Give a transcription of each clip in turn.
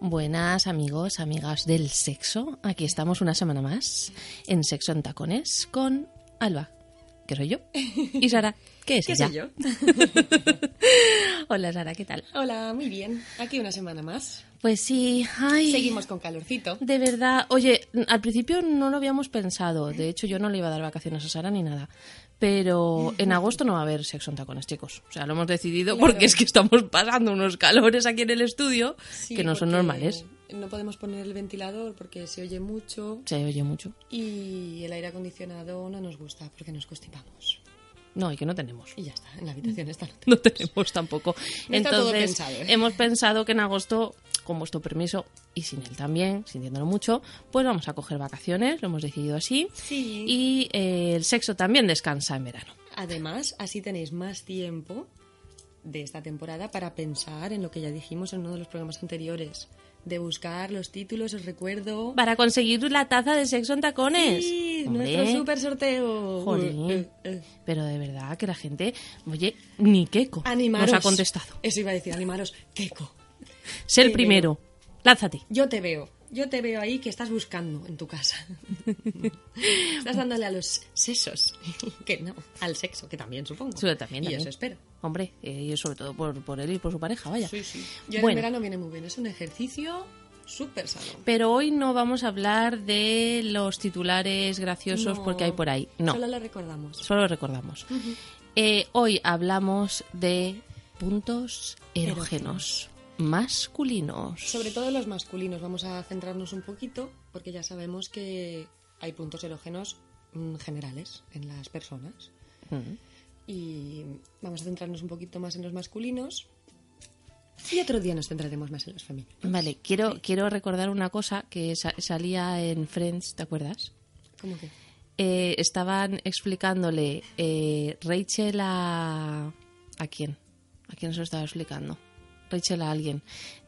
Buenas amigos, amigas del sexo. Aquí estamos una semana más en Sexo en Tacones con Alba, que soy yo, y Sara, que es ¿Qué ella. soy yo? Hola Sara, ¿qué tal? Hola, muy bien. Aquí una semana más. Pues sí, ay. Seguimos con calorcito. De verdad, oye, al principio no lo habíamos pensado. De hecho, yo no le iba a dar vacaciones a Sara ni nada. Pero en agosto no va a haber sexo en tacones, chicos. O sea, lo hemos decidido Claro. porque es que estamos pasando unos calores aquí en el estudio Sí, que no son normales. No podemos poner el ventilador porque se oye mucho Se oye mucho. y el aire acondicionado no nos gusta porque nos constipamos. No, y que no tenemos. Y ya está, en la habitación está. No tenemos tampoco. No está todo Entonces, pensado, ¿eh? hemos pensado que en agosto, con vuestro permiso y sin él también, sintiéndolo mucho, pues vamos a coger vacaciones, lo hemos decidido así. Sí. Y eh, el sexo también descansa en verano. Además, así tenéis más tiempo de esta temporada para pensar en lo que ya dijimos en uno de los programas anteriores. De buscar los títulos, os recuerdo. Para conseguir la taza de sexo en tacones. Sí, Hombre, nuestro super sorteo. Jolín. Eh, eh. Pero de verdad que la gente, oye, ni queco Animaros. nos ha contestado. Eso iba a decir, animaros. Keiko, Te primero. Lánzate. yo te veo. Yo te veo ahí que estás buscando en tu casa. estás dándole a los sesos. que no, al sexo, que también supongo. También, Y también. eso espero. Hombre, eh, y sobre todo por, por él y por su pareja, vaya. Sí, sí. Bueno. verano viene muy bien. Es un ejercicio súper sano. Pero hoy no vamos a hablar de los titulares graciosos No, porque hay por ahí. No, Solo lo recordamos. solo recordamos. Eh, hoy hablamos de puntos erógenos masculinos. Sobre todo los masculinos. Vamos a centrarnos un poquito porque ya sabemos que hay puntos erógenos mm, generales en las personas. Mm. Y vamos a centrarnos un poquito más en los masculinos. Y otro día nos centraremos más en los femeninos. Vale, quiero, quiero recordar una cosa que sa- salía en Friends, ¿te acuerdas? ¿Cómo que? Eh, estaban explicándole eh, Rachel a... ¿A quién? ¿A quién se lo estaba explicando? Rachel a alguien.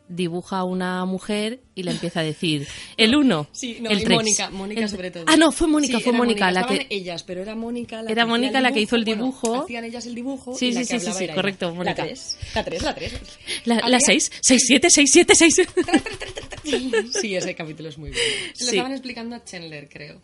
Dibuja a una mujer y le empieza a decir el 1, Sí, no, el y 3. Mónica, Mónica sobre todo. Ah, no, fue Mónica, Sí, fue era Mónica la que... ellas, pero era Mónica la Era que Mónica la que hizo el Bueno, dibujo. hacían ellas el dibujo Sí, y la sí, que sí, sí, correcto, ella. Mónica. La 3, la 3, la 3. La, la 6, 6, 7, 6, 7, 6. Sí, ese capítulo es muy bueno. Se lo Sí. estaban explicando a Chandler, creo.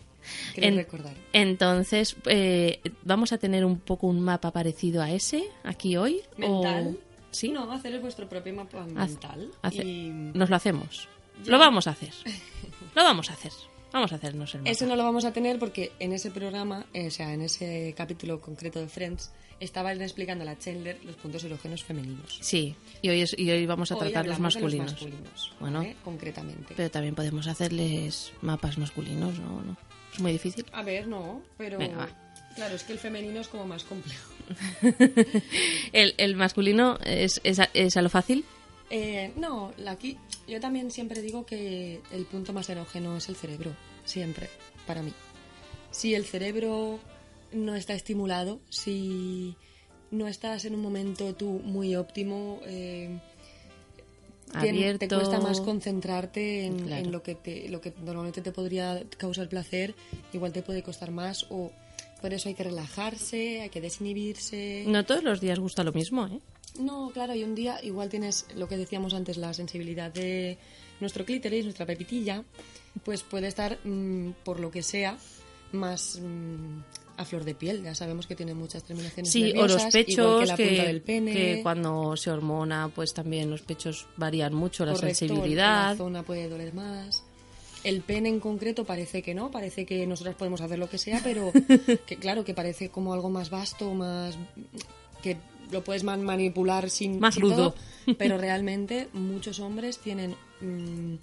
Creo En- recordar. Entonces, eh, ¿vamos a tener un poco un mapa parecido a ese aquí hoy? ¿Mental? O... ¿Sí? No, hacer vuestro propio mapa mental. hace- y Nos lo hacemos. Ya. Lo vamos a hacer. Lo vamos a hacer. Vamos a hacernos el mapa. Eso no lo vamos a tener porque en ese programa, eh, o sea, en ese capítulo concreto de Friends, estaba él explicando a la Chandler los puntos erógenos femeninos. Sí, y hoy, es- y hoy vamos a Hoy tratar los hablamos de masculinos. masculinos, Bueno. ¿vale? concretamente. Pero también podemos hacerles mapas masculinos, ¿no? ¿No? Es muy difícil. A ver, no, pero Venga, va. Claro, es que el femenino es como más complejo. ¿El, el masculino es, es, a, es a lo fácil? Eh, no, la aquí yo también siempre digo que el punto más erógeno es el cerebro, siempre, para mí. Si el cerebro no está estimulado, si no estás en un momento tú muy óptimo, eh, Abierto. te cuesta más concentrarte en, Claro. en lo que te, lo que normalmente te podría causar placer, igual te puede costar más o por eso hay que relajarse, hay que desinhibirse. No todos los días gusta lo mismo, ¿eh? No, claro, y un día igual tienes lo que decíamos antes, la sensibilidad de nuestro clítoris, nuestra pepitilla, pues puede estar, mm, por lo que sea, más mm, a flor de piel. Ya sabemos que tiene muchas terminaciones Sí, o nerviosas, los igual pechos, que la punta del pene. que cuando se hormona, pues también los pechos varían mucho la sensibilidad. La zona puede doler más. El pene en concreto parece que no, parece que nosotras podemos hacer lo que sea, pero que claro, que parece como algo más vasto, más que lo puedes man- manipular sin Más rudo. todo, pero realmente muchos hombres tienen mm,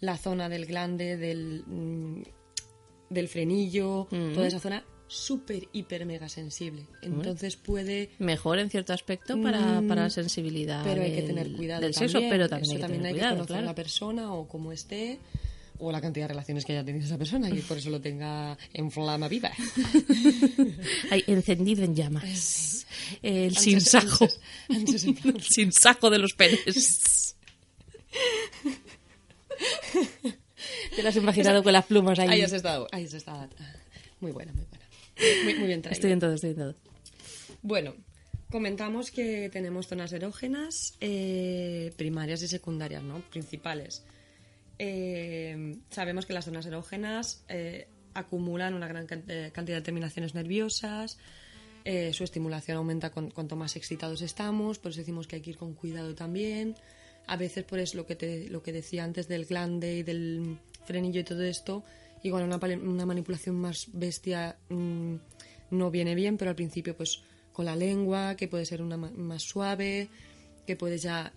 la zona del glande, del mm, del frenillo, Mm. toda esa zona súper hiper mega sensible. Entonces puede Mejor en cierto aspecto para, Mm, para la sensibilidad pero hay que tener cuidado del también. sexo, pero también Eso hay que también tener hay que cuidado, conocer a la persona o cómo esté o la cantidad de relaciones que haya tenido esa persona y por eso lo tenga en flama viva. Encendido en llamas. El Antes- sin sajo. antes- antes- El sin sajo de los penes. Te lo has imaginado con las plumas ahí. Ahí has estado, ahí has estado. Muy buena, muy buena. Muy, muy bien traído. Estoy en todo, estoy en todo. Bueno, comentamos que tenemos zonas erógenas eh, primarias y secundarias, ¿no? Principales. Eh, sabemos que las zonas erógenas eh, acumulan una gran eh, cantidad de terminaciones nerviosas, eh, su estimulación aumenta con- cuanto más excitados estamos, por eso decimos que hay que ir con cuidado también. A veces, por eso lo que, te, lo que decía antes del glande y del frenillo y todo esto, igual una, una manipulación más bestia mm, no viene bien, pero al principio pues con la lengua, que puede ser una más suave, que puedes ya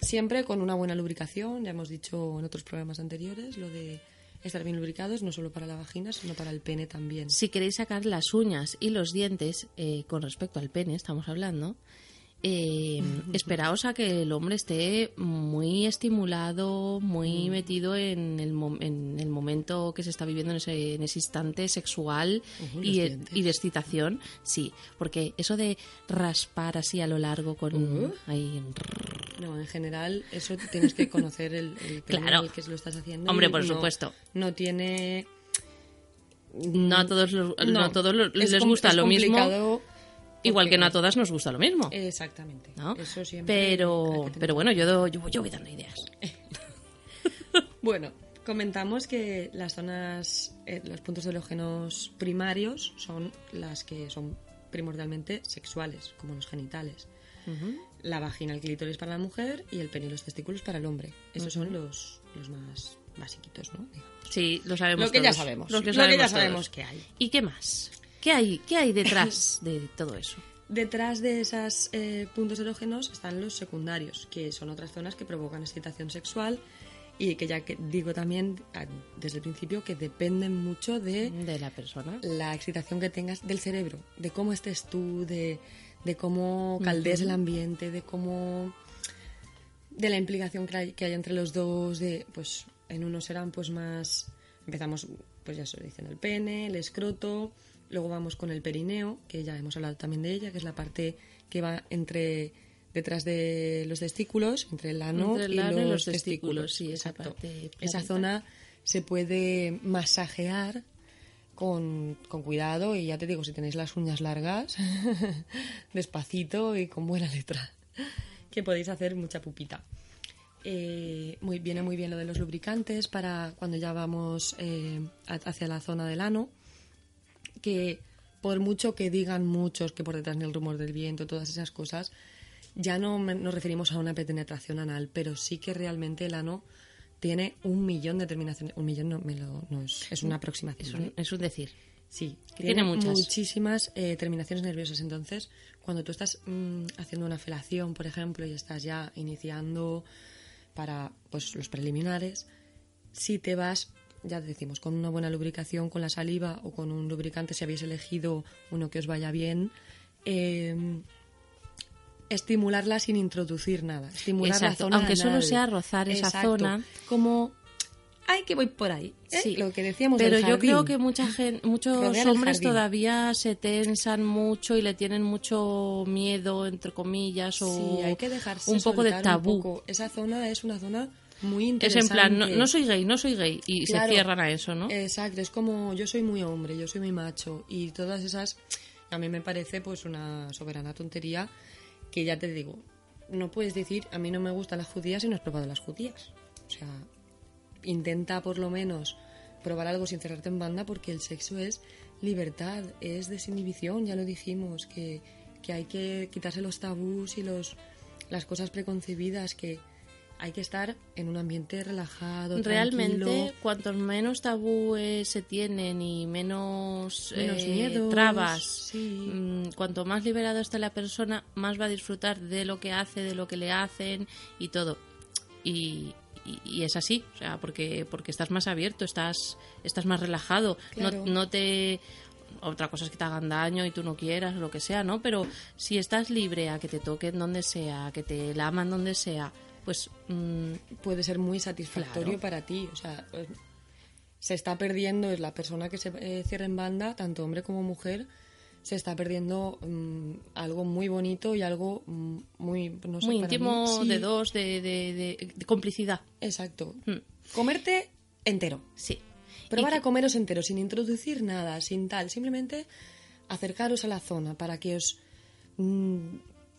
siempre con una buena lubricación, ya hemos dicho en otros programas anteriores, lo de estar bien lubricados, no solo para la vagina, sino para el pene también. Si queréis sacar las uñas y los dientes, eh, con respecto al pene, estamos hablando, eh, esperaos a que el hombre esté muy estimulado, muy metido en el, en el momento que se está viviendo en ese, en ese instante sexual y, dientes. y de excitación. Sí, porque eso de raspar así a lo largo con... Uh. ahí, No, en general, eso tienes que conocer el, el Claro. al que lo estás haciendo. Hombre, por no- supuesto. No tiene... no a todos, los- no a todos los- les gusta es lo mismo, igual que no a todas nos gusta lo mismo. Exactamente. ¿no? Eso siempre pero, pero bueno, yo, yo, yo voy dando ideas. Bueno, comentamos que las zonas, eh, los puntos erógenos primarios son las que son primordialmente sexuales, como los genitales. La vagina, el clítoris para la mujer y el pene y los testículos para el hombre. Esos son los, los más basiquitos, ¿no? Digamos. Sí, lo sabemos Lo que ya sabemos. Lo que, Lo que sabemos ya sabemos que hay. ¿Y qué más? ¿Qué hay, qué hay detrás de todo eso? Detrás de esos puntos erógenos están los secundarios, que son otras zonas que provocan excitación sexual y que ya que digo también desde el principio que dependen mucho de De la persona. la excitación que tengas del cerebro, de cómo estés tú, de, de cómo caldees el ambiente, de cómo de la implicación que hay, que hay entre los dos, de pues en unos serán pues más empezamos pues ya se dicen el pene, el escroto, luego vamos con el perineo, que ya hemos hablado también de ella, que es la parte que va entre detrás de los testículos, entre el ano, Entre el y, ano y los los testículos, sí, esa parte Esa zona se puede masajear con, con cuidado y ya te digo, si tenéis las uñas largas, despacito y con buena letra, que podéis hacer mucha pupita. Eh, muy, viene muy bien lo de los lubricantes para cuando ya vamos eh, hacia la zona del ano, que por mucho que digan muchos que por detrás del rumor del viento, todas esas cosas, ya no nos referimos a una penetración anal, pero sí que realmente el ano tiene un millón de terminaciones. Un millón no, me lo, no es, es una aproximación. Es ¿vale? un, es un decir. Sí, Que tiene muchas. muchísimas eh, terminaciones nerviosas. Entonces, cuando tú estás mm, haciendo una felación, por ejemplo, y estás ya iniciando para pues los preliminares, si te vas, ya decimos, con una buena lubricación, con la saliva o con un lubricante, si habéis elegido uno que os vaya bien, eh, estimularla sin introducir nada. Estimular la Exacto, zona aunque solo anal. sea rozar esa Exacto. zona. Como, ay, que voy por ahí. ¿eh? Sí. Lo que decíamos Pero del yo creo que mucha gente, muchos Rodear hombres todavía se tensan mucho y le tienen mucho miedo, entre comillas, o Sí, hay que dejarse un poco de tabú. poco. Esa zona es una zona muy Es interesante. en plan, no, no soy gay, no soy gay, y Claro. se cierran a eso, ¿no? Exacto, es como yo soy muy hombre, yo soy muy macho y todas esas a mí me parece pues una soberana tontería que ya te digo, no puedes decir a mí no me gustan las judías si no has probado las judías. O sea, intenta por lo menos probar algo sin cerrarte en banda porque el sexo es libertad, es desinhibición, ya lo dijimos, que, que hay que quitarse los tabús y los, las cosas preconcebidas, que hay que estar en un ambiente relajado. Realmente, tranquilo. cuantos menos tabúes se tienen y menos, Menos eh, miedos, trabas, sí. mm, cuanto más liberado está la persona, más va a disfrutar de lo que hace, de lo que le hacen y todo. Y, y- y es así, o sea, porque, porque estás más abierto, estás, estás más relajado, no, no te... Otra cosa es que te hagan daño y tú no quieras, lo que sea, ¿no? Pero si estás libre a que te toquen donde sea, a que te laman donde sea, pues mm, puede ser muy satisfactorio Claro. para ti. O sea, eh, se está perdiendo, es la persona que se eh, cierra en banda, tanto hombre como mujer, se está perdiendo mm, algo muy bonito y algo mm, muy, no sé, muy para íntimo sí, de dos, de, de- de- de complicidad. Exacto. Mm. Comerte entero. Sí. Probar Y a comeros entero, sin introducir nada, sin tal. Simplemente acercaros a la zona para que os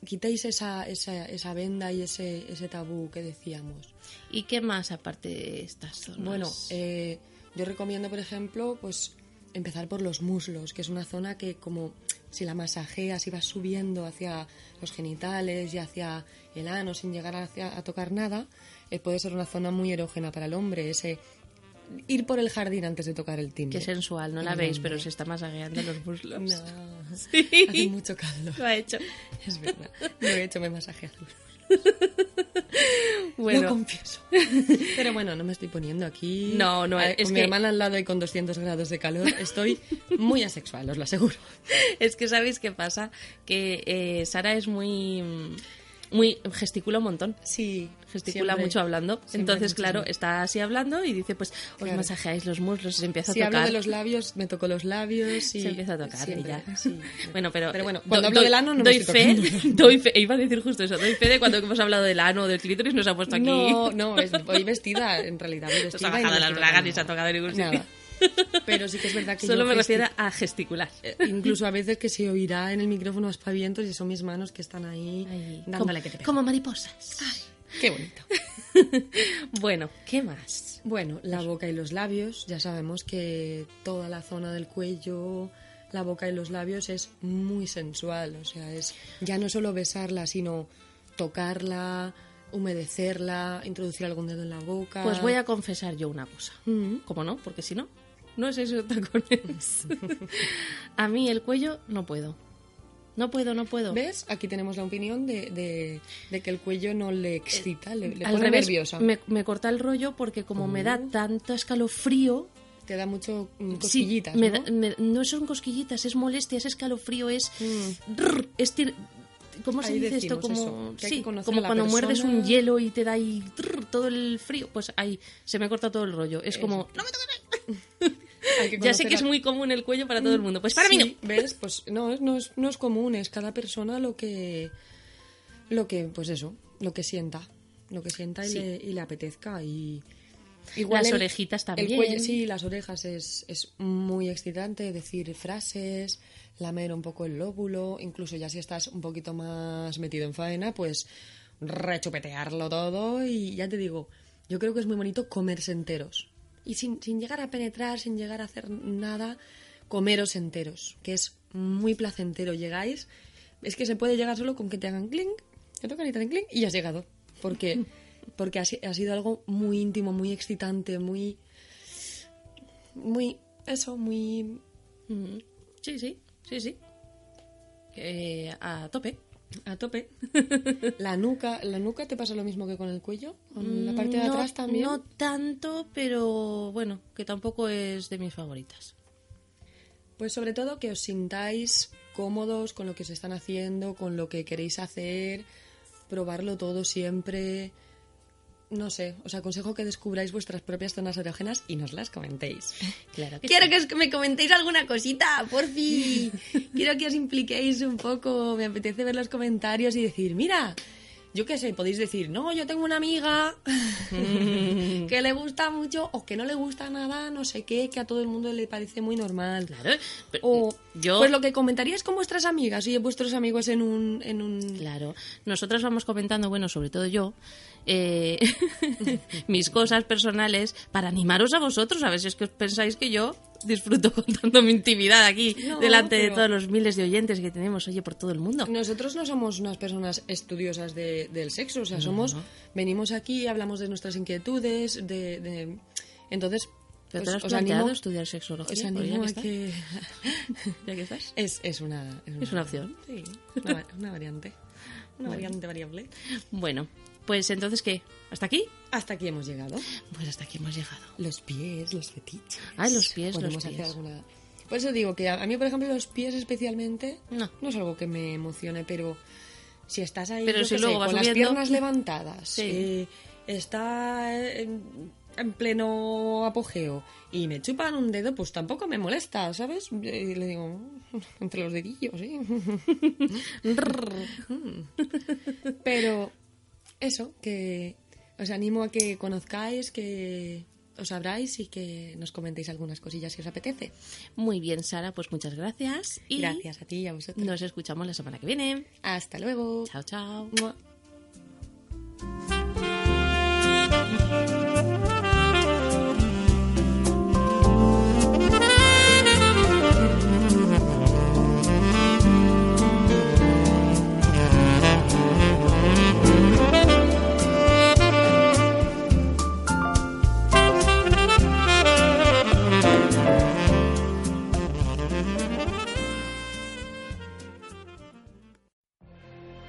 quitéis esa, esa, esa venda y ese, ese tabú que decíamos. ¿Y qué más aparte de estas zonas? Bueno, eh, yo recomiendo, por ejemplo, pues empezar por los muslos, que es una zona que como si la masajeas y vas subiendo hacia los genitales y hacia el ano sin llegar hacia- a tocar nada, eh, puede ser una zona muy erógena para el hombre. Ese ir por el jardín antes de tocar el timbre. qué sensual, no la veis, pero se está masajeando los muslos. No, Sí. hace mucho calor. Lo ha hecho. Es verdad. Lo he hecho, me masajea. Bueno, Lo confieso. Pero bueno, no me estoy poniendo aquí. No, no, es con que- mi hermana al lado y con 200 grados de calor. Estoy muy asexual, os lo aseguro. es que sabéis qué pasa, que eh, Sara es muy, muy gesticula un montón. Sí, Gesticula siempre- mucho hablando. Entonces, claro, está así hablando y dice, pues, os Claro. masajeáis los muslos y se empieza Si a hablo tocar. de los labios, me toco los labios y... se empieza a tocar y siempre, ya. sí. Bueno, pero, Pero bueno, do- cuando hablo doy- del ano no me doy estoy fe, doy fe, iba a decir justo eso, doy fe de cuando hemos hablado del ano o del clítoris nos ha puesto aquí No, no, es- voy vestida, en realidad voy nos vestida. ha y no bajado me las bragas ni se ha tocado ningún sitio. Pero sí que es verdad que Solo yo me refiero a gesticular. Eh, Incluso a veces que se oirá en el micrófono aspavientos y son mis manos que están ahí dándole como, que te como mariposas. Qué bonito. Bueno, ¿qué más? Bueno, la boca y los labios, ya sabemos que toda la zona del cuello, la boca y los labios es muy sensual, o sea, es ya no solo besarla, sino tocarla, humedecerla, introducir algún dedo en la boca. Pues voy a confesar yo una cosa. Mm. ¿Cómo no? Porque si no, no es eso tacones. a mí el cuello no puedo. No puedo, no puedo. ¿Ves? Aquí tenemos la opinión de, de- de que el cuello no le excita, le, le Al pone revés, nerviosa. Me, me corta el rollo porque como me da tanto escalofrío... Te da mucho mm, sí, cosquillitas, me ¿no? da- me- no son cosquillitas, es molestia, es escalofrío, es... Mm. Rrr, es tir- ¿Cómo se Ahí dice esto? Como, que sí, como cuando muerdes un hielo y te da ahí trrr, todo el frío. Pues ahí se me corta todo el rollo. Es como... Exacto. "No me toques Ya sé que es muy común el cuello para todo el mundo. Pues para mí no. Sí, ¿Ves? Pues no, no es, no es común, es cada persona lo que, lo que, pues eso, lo que sienta, lo que sienta y, Sí. le, y le apetezca y Las el- orejitas también. El cuello, sí, las orejas es, es muy excitante, decir frases, lamer un poco el lóbulo, incluso ya si estás un poquito más metido en faena, pues rechupetearlo todo y ya te digo, yo creo que es muy bonito comerse enteros. Y sin, sin llegar a penetrar, sin llegar a hacer nada, comeros enteros, que es muy placentero. Llegáis, es que se puede llegar solo con que te hagan clink, te tocan y te hacen clink y has llegado. Porque, porque ha sido algo muy íntimo, muy excitante, muy... Muy... Eso, muy... Mm, Sí, sí, sí, sí. Eh, a tope. A tope. La nuca, ¿La nuca te pasa lo mismo que con el cuello? ¿Con la parte de Mm, No- atrás también? No tanto, pero bueno, que tampoco es de mis favoritas. Pues sobre todo que os sintáis cómodos con lo que se están haciendo, con lo que queréis hacer, probarlo todo siempre. No sé, os aconsejo que descubráis vuestras propias zonas erógenas y nos las comentéis. Claro que Quiero sí. que os- me comentéis alguna cosita, por fin. Quiero que os impliquéis un poco. Me apetece ver los comentarios y decir, mira, yo qué sé, podéis decir, no, yo tengo una amiga que le gusta mucho o que no le gusta nada, no sé qué, que a todo el mundo le parece muy normal. Claro. pero O, yo, pues lo que comentaríais con vuestras amigas y vuestros amigos en un... En un... Claro. Nosotras vamos comentando, bueno, sobre todo yo, eh, mis cosas personales para animaros a vosotros. A ver si es que os pensáis que yo disfruto contando mi intimidad aquí No, delante de todos los miles de oyentes que tenemos, oye, por todo el mundo. Nosotros no somos unas personas estudiosas de- del sexo, o sea, somos, venimos aquí, hablamos de nuestras inquietudes, de, de- entonces, ¿Pero pues, te has os planteado animo, estudiar sexología? os Pues animo ya a que Ya que estás. es, es una, Es una opción. sí, una variante, una variante variable. Bueno, pues entonces, ¿qué? ¿Hasta aquí? Hasta aquí hemos llegado. Pues hasta aquí hemos llegado. Los pies, los fetiches. Ay, los pies, los Podemos hacer pies. alguna- Por eso digo que a, mí, por ejemplo, los pies especialmente No. es algo que me emocione, pero si estás ahí Pero si luego sé, vas con las piernas levantadas, Sí. eh, está en, en pleno apogeo y me chupan un dedo, pues tampoco me molesta, ¿sabes? Y le digo, entre los dedillos, ¿sí? Pero eso, que os animo a que conozcáis, que os abráis y que nos comentéis algunas cosillas si os apetece. Muy bien, Sara, pues muchas gracias. Y Gracias a ti y a vosotros. Nos escuchamos la semana que viene. Hasta luego. Chao, chao. Mua.